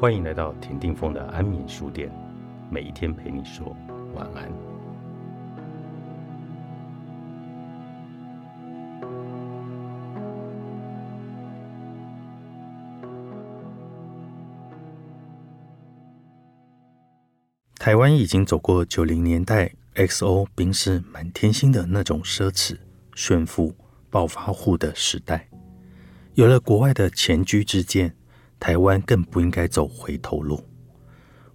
欢迎来到田定峰的安眠书店，每一天陪你说晚安。台湾已经走过九零年代 XO 冰室满天星的那种奢侈、炫富、暴发户的时代，有了国外的前居之鉴。台湾更不应该走回头路。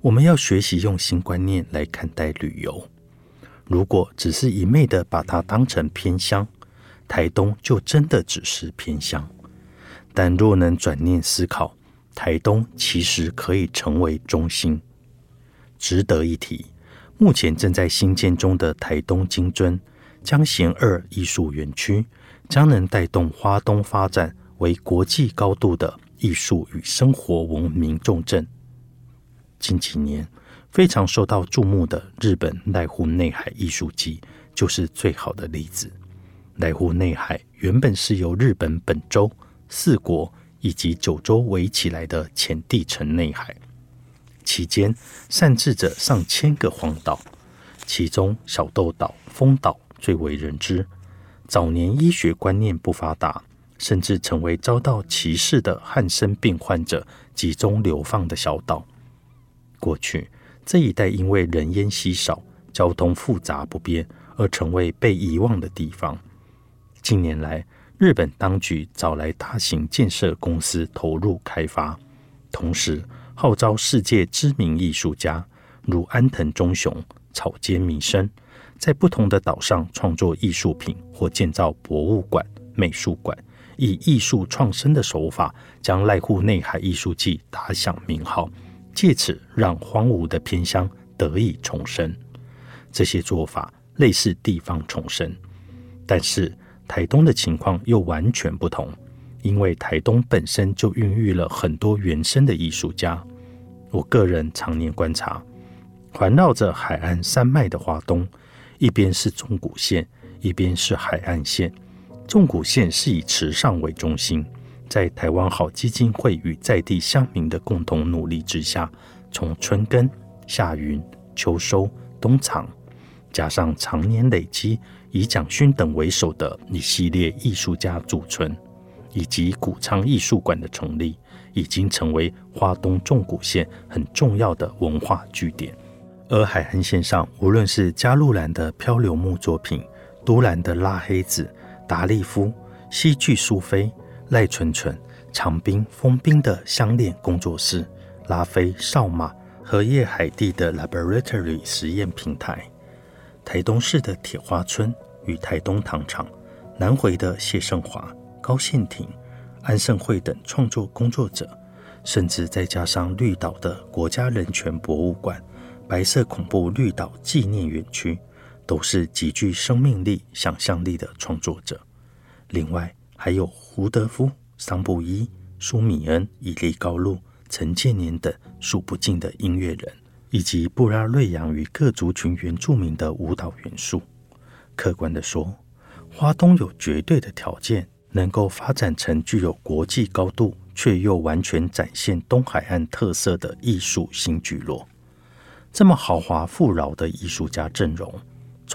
我们要学习用新观念来看待旅游。如果只是一昧的把它当成偏乡，台东就真的只是偏乡。但若能转念思考，台东其实可以成为中心。值得一提，目前正在新建中的台东金樽江贤二艺术园区，将能带动花东发展为国际高度的。艺术与生活文明重镇。近几年非常受到注目的日本濑户内海艺术季就是最好的例子。濑户内海原本是由日本本州、四国以及九州围起来的浅地层内海，期间散置着上千个荒岛，其中小豆岛、丰岛最为人知。早年医学观念不发达。甚至成为遭到歧视的汉生病患者集中流放的小岛。过去这一带因为人烟稀少、交通复杂不便，而成为被遗忘的地方。近年来，日本当局找来大型建设公司投入开发，同时号召世界知名艺术家如安藤忠雄、草间弥生，在不同的岛上创作艺术品或建造博物馆、美术馆。以艺术创生的手法，将濑户内海艺术季打响名号，借此让荒芜的偏乡得以重生。这些做法类似地方重生，但是台东的情况又完全不同，因为台东本身就孕育了很多原生的艺术家。我个人常年观察，环绕着海岸山脉的华东，一边是中古县，一边是海岸线。纵谷线是以池上为中心，在台湾好基金会与在地乡民的共同努力之下，从春耕、夏耘、秋收、冬藏，加上常年累积以蒋勋等为首的一系列艺术家驻村，以及谷仓艺术馆的成立，已经成为花东纵谷线很重要的文化据点。而海岸线上，无论是加路兰的漂流木作品，都兰的拉黑子。达利夫、西剧苏菲、赖纯纯、长滨、封冰的相恋工作室、拉菲、少马和叶海蒂的 Laboratory 实验平台、台东市的铁花村与台东糖厂、南回的谢胜华、高宪廷、安盛会等创作工作者，甚至再加上绿岛的国家人权博物馆、白色恐怖绿岛纪念园区。都是极具生命力、想象力的创作者。另外，还有胡德夫、桑布伊、舒米恩、伊利高路、陈建年等数不尽的音乐人，以及布拉瑞扬与各族群原住民的舞蹈元素。客观的说，花东有绝对的条件，能够发展成具有国际高度，却又完全展现东海岸特色的艺术新聚落。这么豪华富饶的艺术家阵容。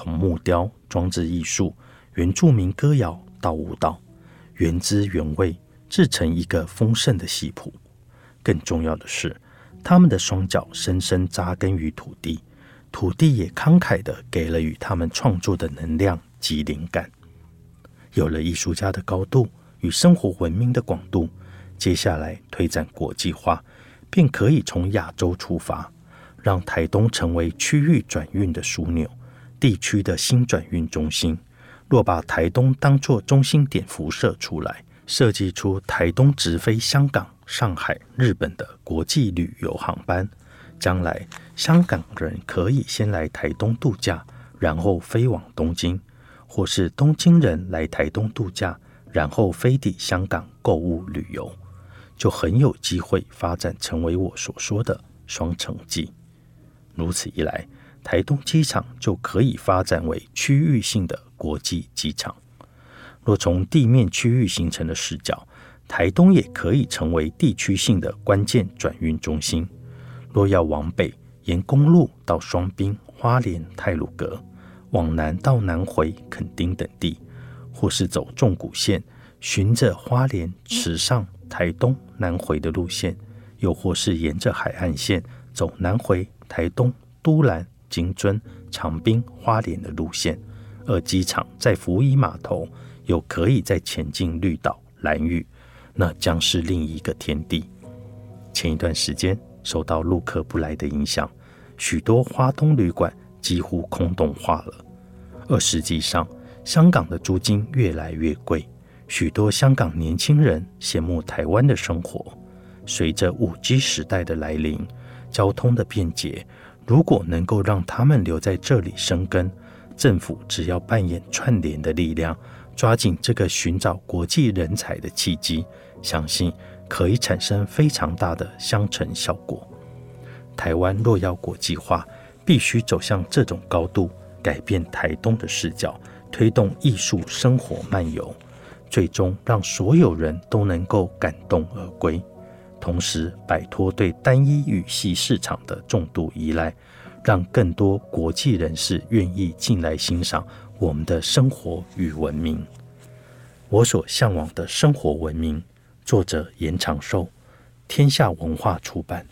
从木雕、装置艺术、原住民歌谣到舞蹈，原汁原味制成一个丰盛的戏谱。更重要的是，他们的双脚深深扎根于土地，土地也慷慨的给了与他们创作的能量及灵感。有了艺术家的高度与生活文明的广度，接下来推展国际化，便可以从亚洲出发，让台东成为区域转运的枢纽。地区的新转运中心，若把台东当作中心点辐射出来，设计出台东直飞香港、上海、日本的国际旅游航班，将来香港人可以先来台东度假，然后飞往东京；或是东京人来台东度假，然后飞抵香港购物旅游，就很有机会发展成为我所说的双城记。如此一来。台东机场就可以发展为区域性的国际机场。若从地面区域形成的视角，台东也可以成为地区性的关键转运中心。若要往北，沿公路到双滨、花莲、泰鲁阁；往南到南回、垦丁等地，或是走纵谷线，循着花莲、池上、台东、南回的路线；又或是沿着海岸线走南回、台东、都兰、金樽、长滨、花莲的路线。而机场在福伊码头，又可以在前进绿岛、蓝屿，那将是另一个天地。前一段时间受到陆客不来的影响，许多花东旅馆几乎空洞化了。而实际上，香港的租金越来越贵，许多香港年轻人羡慕台湾的生活。随着五 G 时代的来临，交通的便捷，如果能够让他们留在这里生根。政府只要扮演串联的力量，抓紧这个寻找国际人才的契机，相信可以产生非常大的相乘效果。台湾若要国际化，必须走向这种高度，改变台东的视角，推动艺术生活漫游，最终让所有人都能够感动而归，同时摆脱对单一语系市场的重度依赖。让更多国际人士愿意进来欣赏我们的生活与文明。我所向往的生活文明，作者严长寿，天下文化出版。